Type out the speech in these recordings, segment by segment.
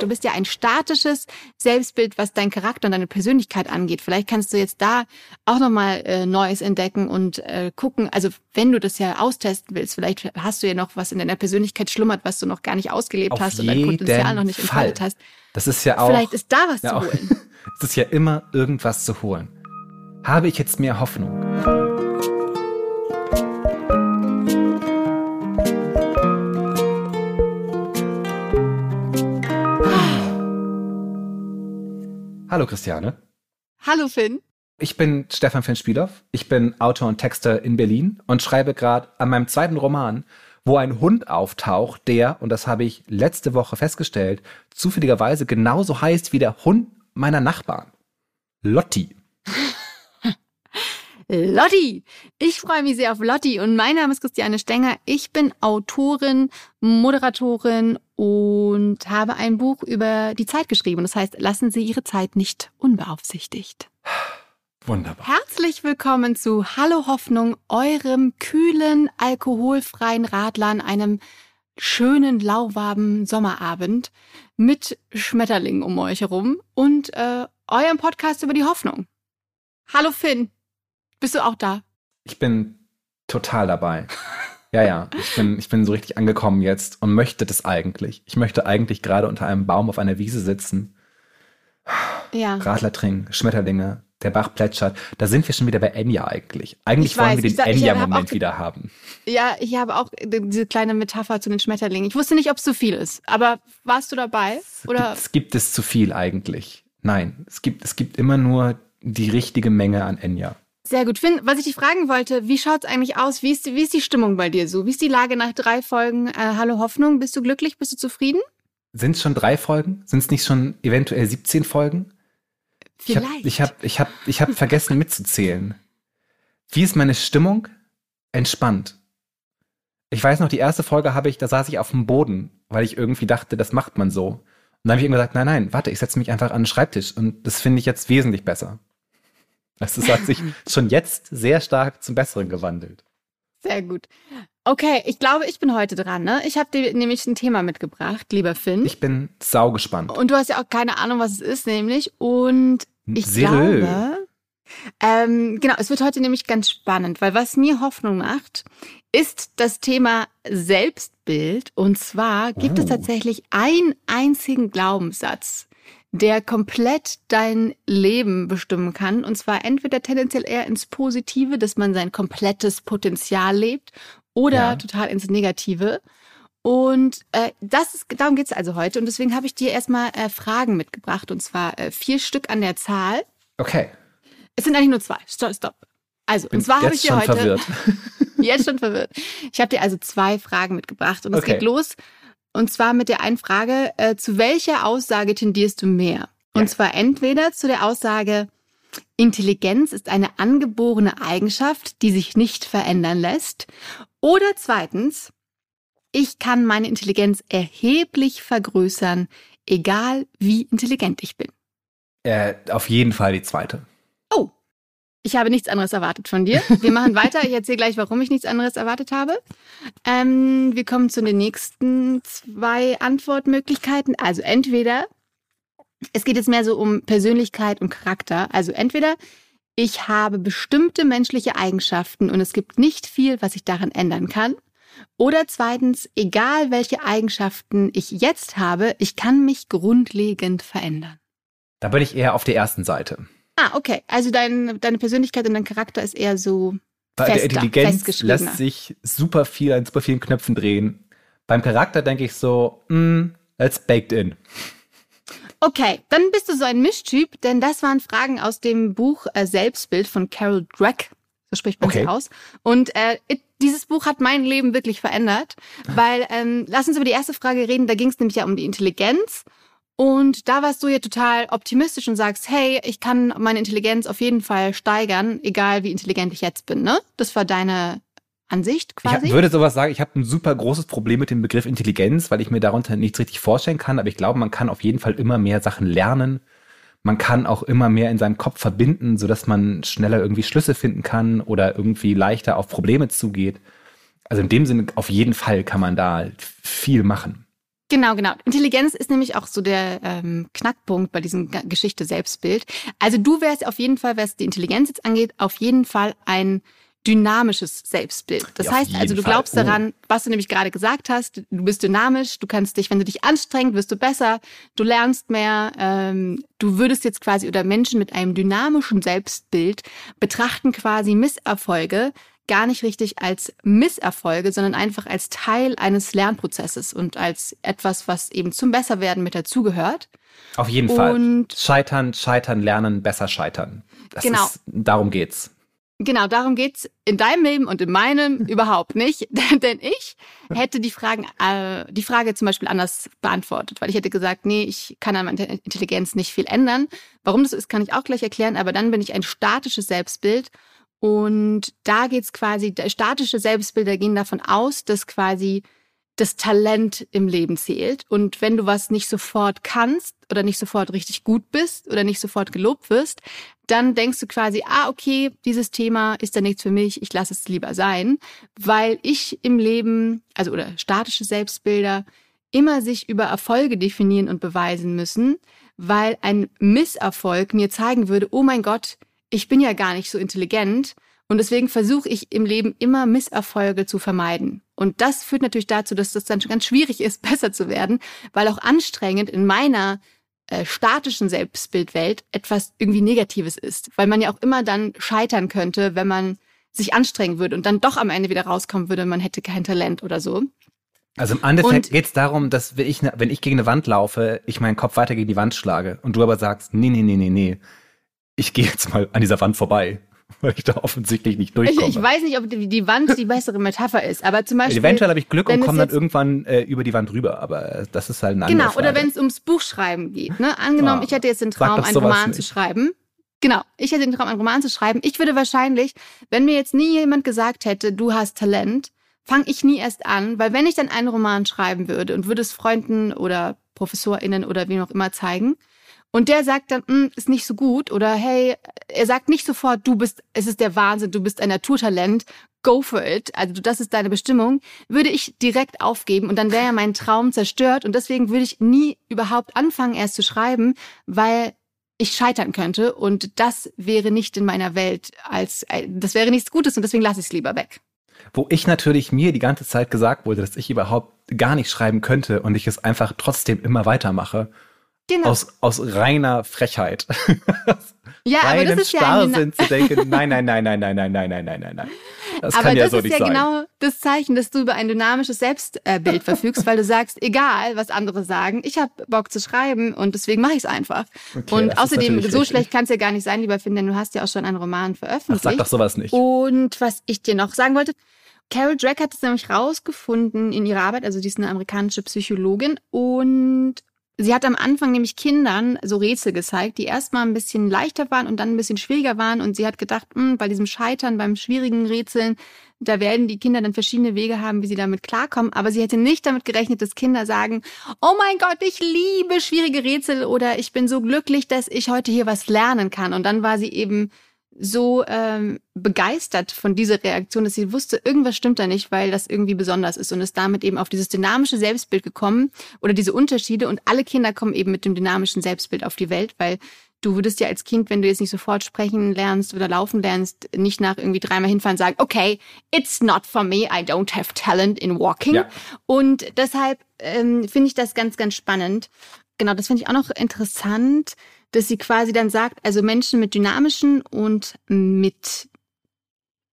Du bist ja ein statisches Selbstbild, was dein Charakter und deine Persönlichkeit angeht. Vielleicht kannst du jetzt da auch nochmal äh, Neues entdecken und äh, gucken. Also wenn du das ja austesten willst, vielleicht hast du ja noch was in deiner Persönlichkeit schlummert, was du noch gar nicht ausgelebt Auf hast und dein Potenzial noch nicht Fall. entfaltet hast. Das ist ja auch. Vielleicht ist da was ja, zu holen. Es ist ja immer irgendwas zu holen. Habe ich jetzt mehr Hoffnung? Hallo Christiane. Hallo Finn. Ich bin Stefan Finn Spielhoff. Ich bin Autor und Texter in Berlin und schreibe gerade an meinem zweiten Roman, wo ein Hund auftaucht, der, und das habe ich letzte Woche festgestellt, zufälligerweise genauso heißt wie der Hund meiner Nachbarn. Lotti. Lotti. Ich freue mich sehr auf Lotti und mein Name ist Christiane Stenger. Ich bin Autorin, Moderatorin und habe ein Buch über die Zeit geschrieben. Das heißt, lassen Sie Ihre Zeit nicht unbeaufsichtigt. Wunderbar. Herzlich willkommen zu Hallo Hoffnung, eurem kühlen, alkoholfreien Radler an einem schönen, lauwarmen Sommerabend mit Schmetterlingen um euch herum und äh, eurem Podcast über die Hoffnung. Hallo Finn, bist du auch da? Ich bin total dabei. Ja, ja, ich bin, ich bin so richtig angekommen jetzt und möchte das eigentlich. Ich möchte eigentlich gerade unter einem Baum auf einer Wiese sitzen, Ja. Radler trinken, Schmetterlinge, der Bach plätschert. Da sind wir schon wieder bei Enya eigentlich. Eigentlich Ich wollen weiß, wir den hab Enya-Moment wieder haben. Ja, ich habe auch diese kleine Metapher zu den Schmetterlingen. Ich wusste nicht, ob es zu viel ist, aber warst du dabei? Oder Es gibt es zu viel eigentlich. Nein, es gibt, es gibt immer nur die richtige Menge an Enya. Sehr gut. Finn, was ich dich fragen wollte, wie schaut's eigentlich aus? Wie ist, die- wie ist die Stimmung bei dir so? Wie ist die Lage nach drei Folgen äh, Hallo Hoffnung? Bist du glücklich? Bist du zufrieden? Sind es schon drei Folgen? Sind es nicht schon eventuell 17 Folgen? Ich Vielleicht. habe ich hab, ich hab, ich hab vergessen mitzuzählen. Wie ist meine Stimmung? Entspannt. Ich weiß noch, die erste Folge habe ich, da saß ich auf dem Boden, weil ich irgendwie dachte, das macht man so. Und dann habe ich ihm gesagt, nein, nein, warte, ich setze mich einfach an den Schreibtisch und das finde ich jetzt wesentlich besser. Also es hat sich schon jetzt sehr stark zum Besseren gewandelt. Sehr gut. Okay, ich glaube, ich bin heute dran. Ne? Ich habe dir nämlich ein Thema mitgebracht, lieber Finn. Ich bin saugespannt. Und du hast ja auch keine Ahnung, was es ist, nämlich. Und ich Serö. glaube, ähm, genau, es wird heute nämlich ganz spannend, weil was mir Hoffnung macht, ist das Thema Selbstbild. Und zwar gibt es Oh. tatsächlich einen einzigen Glaubenssatz, der komplett dein Leben bestimmen kann. Und zwar entweder tendenziell eher ins Positive, dass man sein komplettes Potenzial lebt, oder Ja. total ins Negative. Und äh, das ist, darum geht's also heute. Und deswegen habe ich dir erstmal äh, Fragen mitgebracht. Und zwar äh, vier Stück an der Zahl. Okay, Es sind eigentlich nur zwei. Stopp, stopp. Also, bin und zwar habe ich dir schon heute verwirrt. jetzt schon verwirrt. Ich habe dir also zwei Fragen mitgebracht und es Okay. geht los. Und zwar mit der einen Frage, äh, zu welcher Aussage tendierst du mehr? Und Ja. zwar entweder zu der Aussage, Intelligenz ist eine angeborene Eigenschaft, die sich nicht verändern lässt. Oder zweitens, ich kann meine Intelligenz erheblich vergrößern, egal wie intelligent ich bin. Äh, auf jeden Fall die zweite. Ich habe nichts anderes erwartet von dir. Wir machen weiter. Ich erzähle gleich, warum ich nichts anderes erwartet habe. Ähm, wir kommen zu den nächsten zwei Antwortmöglichkeiten. Also entweder, es geht jetzt mehr so um Persönlichkeit und Charakter. Also entweder ich habe bestimmte menschliche Eigenschaften und es gibt nicht viel, was ich daran ändern kann. Oder zweitens, egal welche Eigenschaften ich jetzt habe, ich kann mich grundlegend verändern. Da bin ich eher auf der ersten Seite. Ah, okay. Also dein, deine Persönlichkeit und dein Charakter ist eher so. Bei der Fester, Intelligenz festgeschriebener. lässt sich super viel an super vielen Knöpfen drehen. Beim Charakter denke ich so, mm, it's baked in. Okay, dann bist du so ein Mischtyp, denn das waren Fragen aus dem Buch äh, Selbstbild von Carol Dweck. So spricht man Okay. sie aus. Und äh, it, dieses Buch hat mein Leben wirklich verändert, weil, ähm, lass uns über die erste Frage reden, da ging es nämlich ja um die Intelligenz. Und da warst du ja total optimistisch und sagst, hey, ich kann meine Intelligenz auf jeden Fall steigern, egal wie intelligent ich jetzt bin, ne? Das war deine Ansicht Ich quasi? hab, würde sowas sagen, ich habe ein super großes Problem mit dem Begriff Intelligenz, weil ich mir darunter nichts richtig vorstellen kann, aber ich glaube, man kann auf jeden Fall immer mehr Sachen lernen. Man kann auch immer mehr in seinem Kopf verbinden, sodass man schneller irgendwie Schlüsse finden kann oder irgendwie leichter auf Probleme zugeht. Also in dem Sinne, auf jeden Fall kann man da viel machen. Genau, genau. Intelligenz ist nämlich auch so der ähm, Knackpunkt bei diesem G Geschichte Selbstbild. Also du wärst auf jeden Fall, was die Intelligenz jetzt angeht, auf jeden Fall ein dynamisches Selbstbild. Das Ja, heißt also, du Fall. glaubst Oh. daran, was du nämlich gerade gesagt hast. Du bist dynamisch, du kannst dich, wenn du dich anstrengst, wirst du besser, du lernst mehr. Ähm, du würdest jetzt quasi oder Menschen mit einem dynamischen Selbstbild betrachten quasi Misserfolge gar nicht richtig als Misserfolge, sondern einfach als Teil eines Lernprozesses und als etwas, was eben zum Besserwerden mit dazugehört. Auf jeden Fall. Und Scheitern, scheitern, lernen, besser scheitern. Das Genau. Ist, darum geht's. Genau, darum geht's in deinem Leben und in meinem überhaupt nicht. Denn ich hätte die Fragen, äh, die Frage zum Beispiel anders beantwortet, weil ich hätte gesagt, nee, ich kann an meiner Intelligenz nicht viel ändern. Warum das so ist, kann ich auch gleich erklären, aber dann bin ich ein statisches Selbstbild. Und da geht's quasi, statische Selbstbilder gehen davon aus, dass quasi das Talent im Leben zählt. Und wenn du was nicht sofort kannst oder nicht sofort richtig gut bist oder nicht sofort gelobt wirst, dann denkst du quasi, ah, okay, dieses Thema ist da nichts für mich, ich lasse es lieber sein, weil ich im Leben, also oder statische Selbstbilder, immer sich über Erfolge definieren und beweisen müssen, weil ein Misserfolg mir zeigen würde, oh mein Gott, ich bin ja gar nicht so intelligent und deswegen versuche ich im Leben immer Misserfolge zu vermeiden. Und das führt natürlich dazu, dass das dann schon ganz schwierig ist, besser zu werden, weil auch anstrengend in meiner äh, statischen Selbstbildwelt etwas irgendwie Negatives ist, weil man ja auch immer dann scheitern könnte, wenn man sich anstrengen würde und dann doch am Ende wieder rauskommen würde, man hätte kein Talent oder so. Also im Endeffekt Und- geht's darum, dass wenn ich, ne- wenn ich gegen eine Wand laufe, ich meinen Kopf weiter gegen die Wand schlage und du aber sagst, nee, nee, nee, nee, nee, ich gehe jetzt mal an dieser Wand vorbei, weil ich da offensichtlich nicht Ich, durchkomme. ich weiß nicht, ob die, die Wand die bessere Metapher ist, aber zum Beispiel. Eventuell habe ich Glück und komme dann irgendwann äh, über die Wand rüber, aber das ist halt andere Genau, Frage. oder wenn es ums Buchschreiben geht. Ne? Angenommen, Ah, ich hätte jetzt den Traum, einen Roman nicht. zu schreiben. Genau, ich hätte den Traum, einen Roman zu schreiben. Ich würde wahrscheinlich, wenn mir jetzt nie jemand gesagt hätte, du hast Talent, fange ich nie erst an, weil wenn ich dann einen Roman schreiben würde und würde es Freunden oder ProfessorInnen oder wem auch immer zeigen, und der sagt dann, "Hm, ist nicht so gut. Oder hey, er sagt nicht sofort, du bist, es ist der Wahnsinn, du bist ein Naturtalent, go for it, also das ist deine Bestimmung, würde ich direkt aufgeben und dann wäre ja mein Traum zerstört. Und deswegen würde ich nie überhaupt anfangen erst zu schreiben, weil ich scheitern könnte. Und das wäre nicht in meiner Welt als, äh, das wäre nichts Gutes und deswegen lasse ich es lieber weg. Wo ich natürlich mir die ganze Zeit gesagt wurde, dass ich überhaupt gar nicht schreiben könnte und ich es einfach trotzdem immer weitermache. Genau. Aus, aus reiner Frechheit. ja, aber Reinem das ist ja Starrsinn zu denken, nein, nein, nein, nein, nein, nein, nein, nein, nein, nein, nein. Das aber kann ja das so ist nicht ja sein. genau das Zeichen, dass du über ein dynamisches Selbstbild verfügst, weil du sagst, egal, was andere sagen, ich habe Bock zu schreiben und deswegen mache ich es einfach. Okay, und außerdem, so richtig. schlecht kann es ja gar nicht sein, lieber Finn, denn du hast ja auch schon einen Roman Ach, veröffentlicht. sag doch sowas nicht. Und was ich dir noch sagen wollte, Carol Drake hat es nämlich rausgefunden in ihrer Arbeit, also die ist eine amerikanische Psychologin und sie hat am Anfang nämlich Kindern so Rätsel gezeigt, die erstmal ein bisschen leichter waren und dann ein bisschen schwieriger waren und sie hat gedacht, hm, bei diesem Scheitern, beim schwierigen Rätseln, da werden die Kinder dann verschiedene Wege haben, wie sie damit klarkommen. Aber sie hätte nicht damit gerechnet, dass Kinder sagen, oh mein Gott, ich liebe schwierige Rätsel oder ich bin so glücklich, dass ich heute hier was lernen kann. Und dann war sie eben so ähm, begeistert von dieser Reaktion, dass sie wusste, irgendwas stimmt da nicht, weil das irgendwie besonders ist und ist damit eben auf dieses dynamische Selbstbild gekommen oder diese Unterschiede und alle Kinder kommen eben mit dem dynamischen Selbstbild auf die Welt, weil du würdest ja als Kind, wenn du jetzt nicht sofort sprechen lernst oder laufen lernst, nicht nach irgendwie dreimal hinfahren sagen, okay, it's not for me, I don't have talent in walking. Ja. Und deshalb ähm, finde ich das ganz, ganz spannend. Genau, das finde ich auch noch interessant, dass sie quasi dann sagt, also Menschen mit dynamischen und mit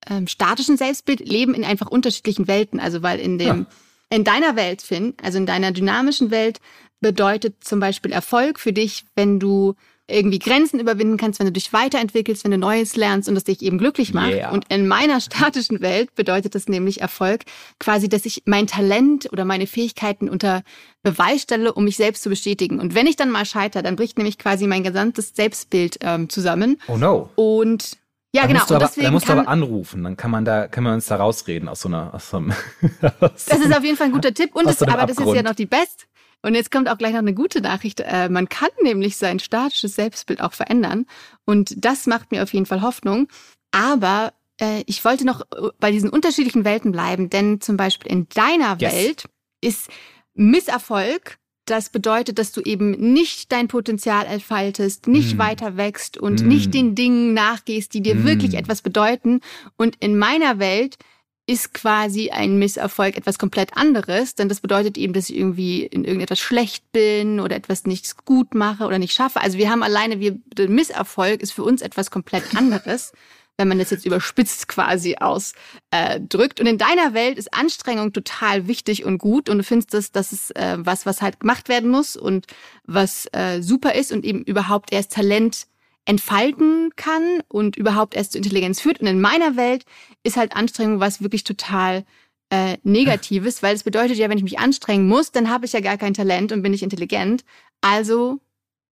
ähm, statischen Selbstbild leben in einfach unterschiedlichen Welten. Also weil in dem, in deiner Welt, Finn, also in deiner dynamischen Welt, bedeutet zum Beispiel Erfolg für dich, wenn du irgendwie Grenzen überwinden kannst, wenn du dich weiterentwickelst, wenn du Neues lernst und das dich eben glücklich macht. Yeah. Und in meiner statischen Welt bedeutet das nämlich Erfolg, quasi, dass ich mein Talent oder meine Fähigkeiten unter Beweis stelle, um mich selbst zu bestätigen. Und wenn ich dann mal scheitere, dann bricht nämlich quasi mein gesamtes Selbstbild ähm, zusammen. Oh no. Und ja, da genau. Musst du und aber, deswegen da musst du kann, aber anrufen, dann kann man da, können wir uns da rausreden aus so einer, aus so einem, aus Das ist auf jeden Fall ein guter Tipp. Und das, aber das ist ja Abgrund. noch die Best. Und jetzt kommt auch gleich noch eine gute Nachricht. Äh, man kann nämlich sein statisches Selbstbild auch verändern. Und das macht mir auf jeden Fall Hoffnung. Aber äh, ich wollte noch äh, bei diesen unterschiedlichen Welten bleiben, denn zum Beispiel in deiner Yes. Welt ist Misserfolg, das bedeutet, dass du eben nicht dein Potenzial entfaltest, nicht Mm. weiter wächst und Mm. nicht den Dingen nachgehst, die dir Mm. wirklich etwas bedeuten. Und in meiner Welt ist quasi ein Misserfolg etwas komplett anderes, denn das bedeutet eben, dass ich irgendwie in irgendetwas schlecht bin oder etwas nicht gut mache oder nicht schaffe. Also wir haben alleine, wir, der Misserfolg ist für uns etwas komplett anderes, wenn man das jetzt überspitzt quasi ausdrückt. Und in deiner Welt ist Anstrengung total wichtig und gut und du findest, dass das ist äh, was, was halt gemacht werden muss und was äh, super ist und eben überhaupt erst Talent entfalten kann und überhaupt erst zur Intelligenz führt. Und in meiner Welt ist halt Anstrengung was wirklich total äh, Negatives, weil es bedeutet ja, wenn ich mich anstrengen muss, dann habe ich ja gar kein Talent und bin nicht intelligent. Also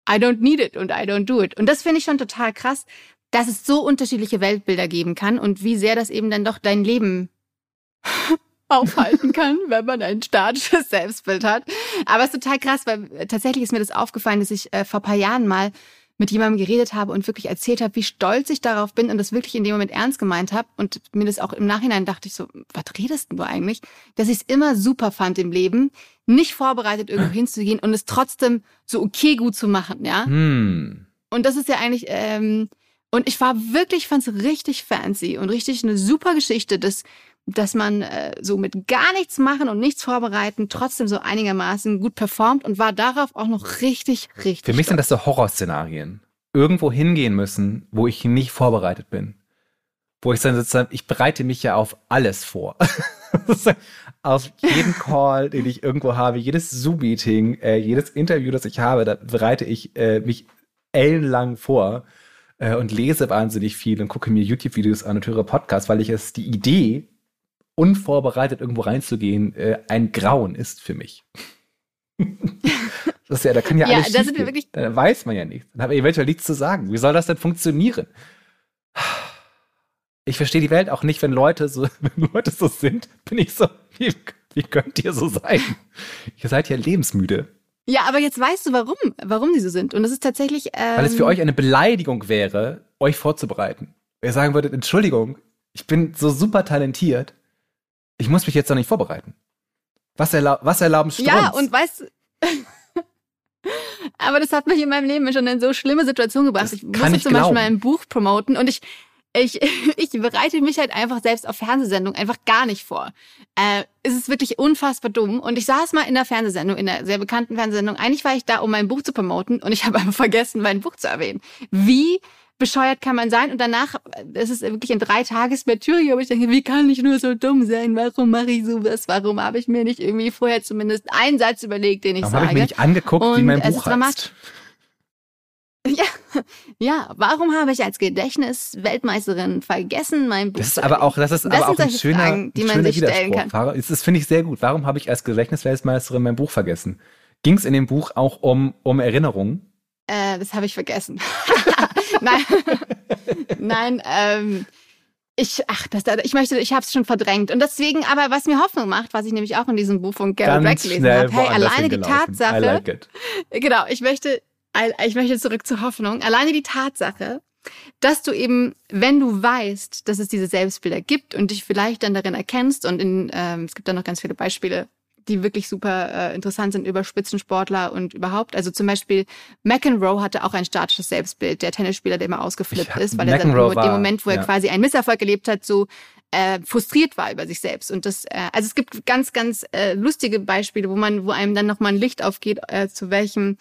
I don't need it und I don't do it. Und das finde ich schon total krass, dass es so unterschiedliche Weltbilder geben kann und wie sehr das eben dann doch dein Leben aufhalten kann, wenn man ein statisches Selbstbild hat. Aber es ist total krass, weil tatsächlich ist mir das aufgefallen, dass ich äh, vor paar Jahren mal mit jemandem geredet habe und wirklich erzählt habe, wie stolz ich darauf bin und das wirklich in dem Moment ernst gemeint habe und mir das auch im Nachhinein dachte ich so, was redest du eigentlich? Dass ich es immer super fand im Leben, nicht vorbereitet irgendwo hinzugehen und es trotzdem so okay gut zu machen, ja? Hm. Und das ist ja eigentlich, ähm, und ich war wirklich, fand es richtig fancy und richtig eine super Geschichte, dass, dass man äh, so mit gar nichts machen und nichts vorbereiten trotzdem so einigermaßen gut performt und war darauf auch noch richtig, richtig. Für mich sind stolz. das so Horrorszenarien. Irgendwo hingehen müssen, wo ich nicht vorbereitet bin. Wo ich dann sozusagen, ich bereite mich ja auf alles vor. auf jeden Call, den ich irgendwo habe, jedes Zoom-Meeting, äh, jedes Interview, das ich habe, da bereite ich äh, mich ellenlang vor äh, und lese wahnsinnig viel und gucke mir YouTube-Videos an und höre Podcasts, weil ich es die Idee, unvorbereitet irgendwo reinzugehen, äh, ein Grauen ist für mich. das ist ja, da kann ja, Ja, alles da sind wir wirklich- Da weiß man ja nichts. Dann hat man eventuell nichts zu sagen. Wie soll das denn funktionieren? Ich verstehe die Welt auch nicht, wenn Leute so, wenn Leute so sind, bin ich so, wie, wie könnt ihr so sein? Ihr seid ja lebensmüde. Ja, aber jetzt weißt du, warum, warum die so sind. Und das ist tatsächlich. Ähm, Weil es für euch eine Beleidigung wäre, euch vorzubereiten. Ihr sagen würdet, Entschuldigung, ich bin so super talentiert, ich muss mich jetzt doch nicht vorbereiten. Was, erlau was erlauben Strunz? Ja, und weißt du. Aber das hat mich in meinem Leben schon in so schlimme Situationen gebracht. Das Ich musste zum glauben. Beispiel mein Buch promoten und ich, ich, ich bereite mich halt einfach selbst auf Fernsehsendungen einfach gar nicht vor. Äh, es ist wirklich unfassbar dumm. Und ich saß mal in der Fernsehsendung, in der sehr bekannten Fernsehsendung. Eigentlich war ich da, um mein Buch zu promoten und ich habe einfach vergessen, mein Buch zu erwähnen. Wie bescheuert kann man sein? Und danach, es ist wirklich in drei Tagesmetürie, aber ich denke, wie kann ich nur so dumm sein? Warum mache ich sowas? Warum habe ich mir nicht irgendwie vorher zumindest einen Satz überlegt, den ich Warum habe sage? ich mir nicht angeguckt, wie Und mein es Buch ist dramatisch. heißt? Ja, ja. Warum habe ich als Gedächtnis-Weltmeisterin vergessen, mein Buch Das ist aber auch, das ist Das aber auch ein schöner, Fragen, die ein man schöner sich stellen kann. Warum- Das finde ich sehr gut. Warum habe ich als Gedächtnisweltmeisterin mein Buch vergessen? Ging es in dem Buch auch um, um Erinnerungen? Äh, das habe ich vergessen. Nein, nein. Ähm, ich, ach, das, ich möchte, ich habe es schon verdrängt und deswegen. Aber was mir Hoffnung macht, was ich nämlich auch in diesem Buch von Rack Ganz gelesen schnell habe, hey, alleine die Tatsache, like genau, ich möchte, ich möchte zurück zur Hoffnung. Alleine die Tatsache, dass du eben, wenn du weißt, dass es diese Selbstbilder gibt und dich vielleicht dann darin erkennst und in, ähm, es gibt da noch ganz viele Beispiele, die wirklich super äh, interessant sind über Spitzensportler und überhaupt. Also zum Beispiel McEnroe hatte auch ein statisches Selbstbild, der Tennisspieler, der immer ausgeflippt hab- ist, weil er dann McEnroe war- dem Moment, wo er ja. quasi einen Misserfolg erlebt hat, so äh, frustriert war über sich selbst. Und das, äh, also es gibt ganz, ganz äh, lustige Beispiele, wo man, wo einem dann nochmal ein Licht aufgeht, äh, zu welchem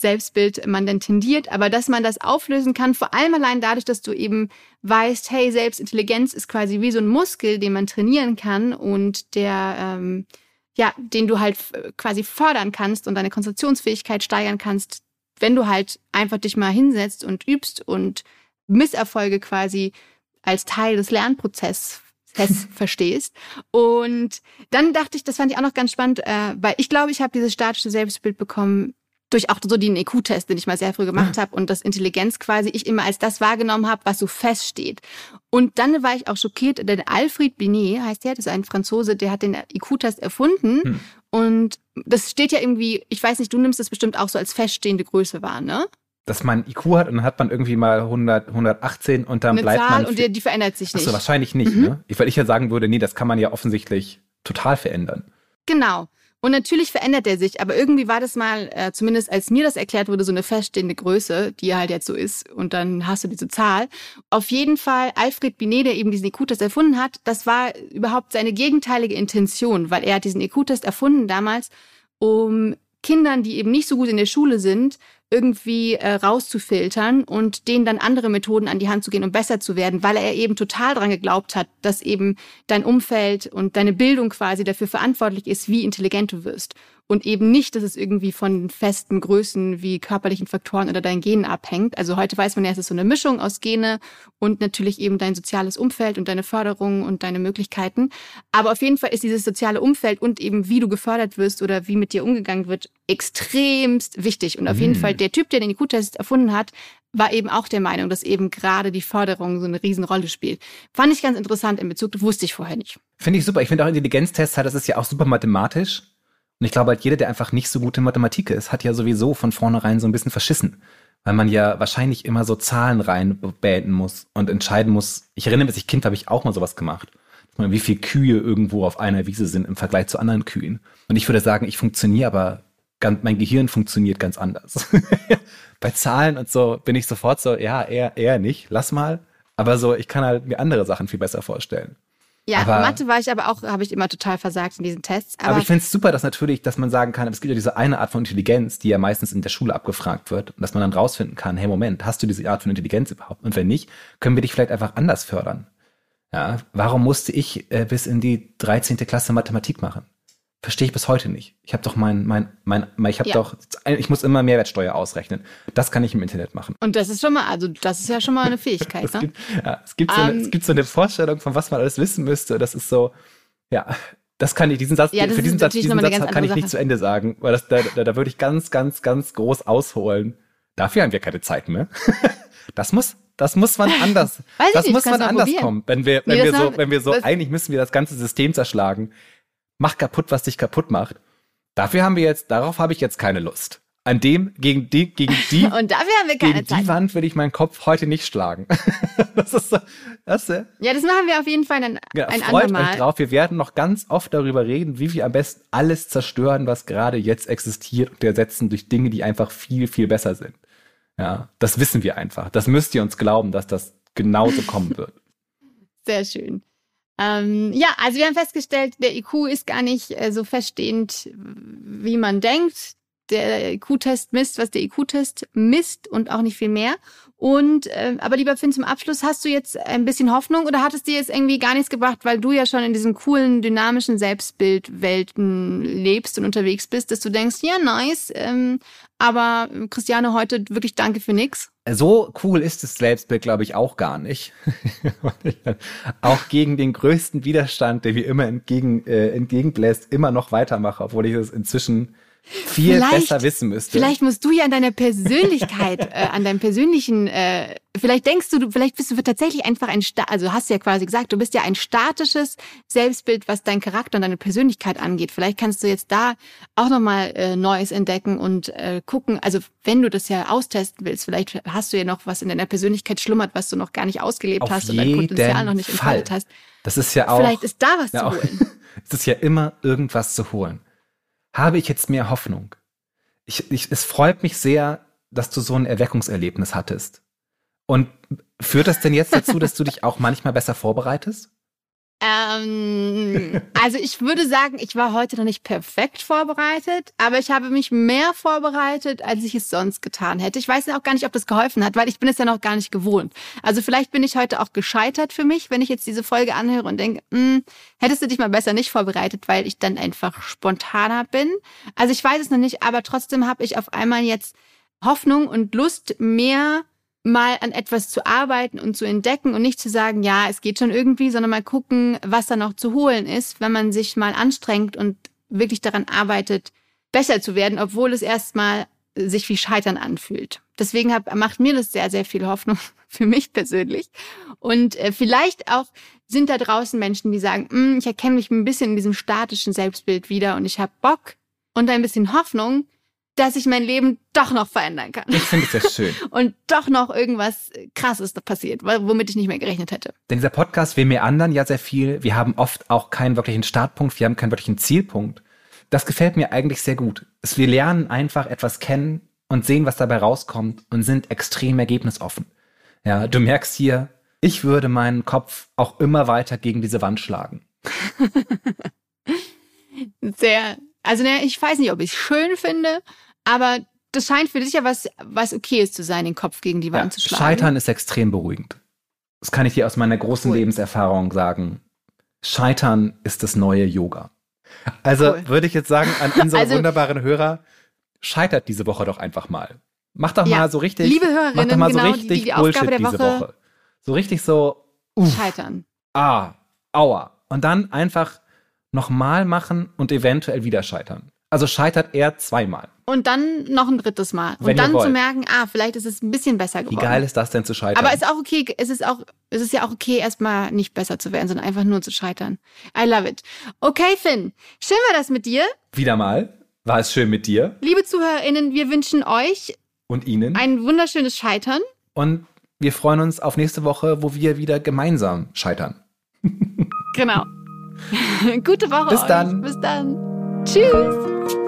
Selbstbild man denn tendiert, aber dass man das auflösen kann, vor allem allein dadurch, dass du eben weißt, hey, Selbstintelligenz ist quasi wie so ein Muskel, den man trainieren kann und der, ähm, ja, den du halt quasi fördern kannst und deine Konzentrationsfähigkeit steigern kannst, wenn du halt einfach dich mal hinsetzt und übst und Misserfolge quasi als Teil des Lernprozesses verstehst. Und dann dachte ich, das fand ich auch noch ganz spannend, äh, weil ich glaube, ich habe dieses statische Selbstbild bekommen durch auch so den EQ-Test, den ich mal sehr früh gemacht habe und das Intelligenz quasi ich immer als das wahrgenommen habe, was so feststeht. Und dann war ich auch schockiert, denn Alfred Binet heißt der, das ist ein Franzose, der hat den IQ-Test erfunden Hm. und das steht ja irgendwie, ich weiß nicht, du nimmst das bestimmt auch so als feststehende Größe wahr, ne? Dass man IQ hat und dann hat man irgendwie mal 100, 118 und dann Eine bleibt Zahl man. und die, die verändert sich nicht. Achso, wahrscheinlich nicht, Mhm. ne? Ich- Weil ich ja sagen würde, nee, das kann man ja offensichtlich total verändern. Genau. Und natürlich verändert er sich, aber irgendwie war das mal, äh, zumindest als mir das erklärt wurde, so eine feststehende Größe, die halt jetzt so ist. Und dann hast du diese Zahl. Auf jeden Fall, Alfred Binet, der eben diesen IQ-Test erfunden hat, das war überhaupt seine gegenteilige Intention, weil er hat diesen IQ-Test erfunden damals, um Kindern, die eben nicht so gut in der Schule sind, irgendwie äh, rauszufiltern und denen dann andere Methoden an die Hand zu gehen, um besser zu werden, weil er eben total dran geglaubt hat, dass eben dein Umfeld und deine Bildung quasi dafür verantwortlich ist, wie intelligent du wirst und eben nicht, dass es irgendwie von festen Größen wie körperlichen Faktoren oder deinen Genen abhängt. Also heute weiß man ja, es ist so eine Mischung aus Gene und natürlich eben dein soziales Umfeld und deine Förderung und deine Möglichkeiten. Aber auf jeden Fall ist dieses soziale Umfeld und eben wie du gefördert wirst oder wie mit dir umgegangen wird extremst wichtig. Und auf mhm. jeden Fall der Typ, der den IQ-Test erfunden hat, war eben auch der Meinung, dass eben gerade die Förderung so eine Riesenrolle spielt. Fand ich ganz interessant in Bezug, wusste ich vorher nicht. Finde ich super. Ich finde auch Intelligenztests, das ist ja auch super mathematisch. Und ich glaube halt, jeder, der einfach nicht so gut in Mathematik ist, hat ja sowieso von vornherein so ein bisschen verschissen. Weil man ja wahrscheinlich immer so Zahlen reinbeten muss und entscheiden muss. Ich erinnere mich, als Kind habe ich auch mal sowas gemacht. Wie viele Kühe irgendwo auf einer Wiese sind im Vergleich zu anderen Kühen. Und ich würde sagen, ich funktioniere aber, ganz, mein Gehirn funktioniert ganz anders. Bei Zahlen und so bin ich sofort so, ja, eher, eher nicht, lass mal. Aber so, ich kann halt mir andere Sachen viel besser vorstellen. Ja, aber, Mathe war ich aber auch, habe ich immer total versagt in diesen Tests. Aber, aber ich finde es super, dass natürlich, dass man sagen kann, es gibt ja diese eine Art von Intelligenz, die ja meistens in der Schule abgefragt wird und dass man dann rausfinden kann, hey Moment, hast du diese Art von Intelligenz überhaupt? Und wenn nicht, können wir dich vielleicht einfach anders fördern. Ja, warum musste ich äh, bis in die 13. Klasse Mathematik machen? Verstehe ich bis heute nicht. Ich habe doch mein, mein, mein, mein ich habe ja. doch, ich muss immer Mehrwertsteuer ausrechnen. Das kann ich im Internet machen. Und das ist schon mal, also das ist ja schon mal eine Fähigkeit. es, ne? gibt, ja, es, gibt so eine, um, es ähm, gibt so eine Vorstellung, von was man alles wissen müsste. Das ist so, ja, das kann ich, diesen Satz, ja, für diesen Satz, diesen Satz kann ich nicht Sache. zu Ende sagen, weil das, da, da, da würde ich ganz, ganz, ganz groß ausholen. Dafür haben wir keine Zeit mehr. das muss, das muss man anders, das nicht, muss man anders probieren. kommen. Wenn wir, wenn nee, wir so, wenn wir so, eigentlich müssen wir das ganze System zerschlagen mach kaputt, was dich kaputt macht. Dafür haben wir jetzt, darauf habe ich jetzt keine Lust. An dem, gegen die, gegen die, und dafür haben wir keine gegen Zeit. die Wand will ich meinen Kopf heute nicht schlagen. das ist so, das, ja, das machen wir auf jeden Fall dann ja, ein freut andermal. euch drauf. Wir werden noch ganz oft darüber reden, wie wir am besten alles zerstören, was gerade jetzt existiert und ersetzen durch Dinge, die einfach viel, viel besser sind. Ja, das wissen wir einfach. Das müsst ihr uns glauben, dass das genauso kommen wird. Sehr schön. Ähm, ja, also wir haben festgestellt, der IQ ist gar nicht äh, so feststehend, wie man denkt. Der IQ-Test misst, was der IQ-Test misst und auch nicht viel mehr. Und äh, aber lieber Finn, zum Abschluss, hast du jetzt ein bisschen Hoffnung oder hat es dir jetzt irgendwie gar nichts gebracht, weil du ja schon in diesen coolen, dynamischen Selbstbildwelten lebst und unterwegs bist, dass du denkst, ja, nice, ähm, aber Christiane, heute wirklich danke für nix. So cool ist das Selbstbild, glaube ich, auch gar nicht. auch gegen den größten Widerstand, der mir immer entgegen, äh, entgegenbläst, immer noch weitermache, obwohl ich es inzwischen viel vielleicht, besser wissen müsste. Vielleicht musst du ja an deiner Persönlichkeit, äh, an deinem persönlichen, äh, vielleicht denkst du, du, vielleicht bist du tatsächlich einfach ein, also hast du ja quasi gesagt, du bist ja ein statisches Selbstbild, was dein Charakter und deine Persönlichkeit angeht. Vielleicht kannst du jetzt da auch nochmal äh, Neues entdecken und äh, gucken, also wenn du das ja austesten willst, vielleicht hast du ja noch was in deiner Persönlichkeit schlummert, was du noch gar nicht ausgelebt Auf hast und dein Potenzial noch nicht entfaltet hast. Das ist ja auch. Vielleicht ist da was ja, zu holen. es ist ja immer irgendwas zu holen habe ich jetzt mehr Hoffnung. Ich, ich, es freut mich sehr, dass du so ein Erweckungserlebnis hattest. Und führt das denn jetzt dazu, dass du dich auch manchmal besser vorbereitest? Ähm, also ich würde sagen, ich war heute noch nicht perfekt vorbereitet, aber ich habe mich mehr vorbereitet, als ich es sonst getan hätte. Ich weiß ja auch gar nicht, ob das geholfen hat, weil ich bin es ja noch gar nicht gewohnt. Also vielleicht bin ich heute auch gescheitert für mich, wenn ich jetzt diese Folge anhöre und denke, hm, hättest du dich mal besser nicht vorbereitet, weil ich dann einfach spontaner bin. Also ich weiß es noch nicht, aber trotzdem habe ich auf einmal jetzt Hoffnung und Lust, mehr mal an etwas zu arbeiten und zu entdecken und nicht zu sagen, ja, es geht schon irgendwie, sondern mal gucken, was da noch zu holen ist, wenn man sich mal anstrengt und wirklich daran arbeitet, besser zu werden, obwohl es erstmal sich wie Scheitern anfühlt. Deswegen hab, macht mir das sehr, sehr viel Hoffnung für mich persönlich. Und äh, vielleicht auch sind da draußen Menschen, die sagen, mm, ich erkenne mich ein bisschen in diesem statischen Selbstbild wieder und ich habe Bock und ein bisschen Hoffnung, dass ich mein Leben doch noch verändern kann. Ich finde es sehr schön. Und doch noch irgendwas Krasses passiert, womit ich nicht mehr gerechnet hätte. Denn dieser Podcast, wir mehr anderen ja sehr viel. Wir haben oft auch keinen wirklichen Startpunkt, wir haben keinen wirklichen Zielpunkt. das gefällt mir eigentlich sehr gut. Wir lernen einfach etwas kennen und sehen, was dabei rauskommt und sind extrem ergebnisoffen. Ja, du merkst hier, ich würde meinen Kopf auch immer weiter gegen diese Wand schlagen. Sehr, also ne, ich weiß nicht, ob ich es schön finde, aber das scheint für dich ja was, was okay ist zu sein, den Kopf gegen die Wand Ja, zu schlagen. Scheitern ist extrem beruhigend. Das kann ich dir aus meiner großen Cool. Lebenserfahrung sagen. Scheitern ist das neue Yoga. Also Cool. würde ich jetzt sagen an unsere Also- wunderbaren Hörer, scheitert diese Woche doch einfach mal. Mach doch Ja, mal so richtig, liebe mach Hörerinnen, doch mal so genau, die- richtig die Aufgabe Bullshit der diese Woche- Woche. So richtig so, uff, Scheitern. ah, aua. Und dann einfach nochmal machen und eventuell wieder scheitern. Also scheitert er zweimal. Und dann noch ein drittes Mal. Wenn und dann zu merken, ah, vielleicht ist es ein bisschen besser Wie geworden. geil ist das denn zu scheitern? Aber ist auch okay, es ist auch, es ist ja auch okay, erstmal nicht besser zu werden, sondern einfach nur zu scheitern. I love it. Okay, Finn, schön war das mit dir. Wieder mal. War es schön mit dir Liebe ZuhörerInnen, wir wünschen euch und Ihnen. ein wunderschönes Scheitern. Und wir freuen uns auf nächste Woche, wo wir wieder gemeinsam scheitern. Genau. Gute Woche Bis euch. dann. Bis dann. Tschüss.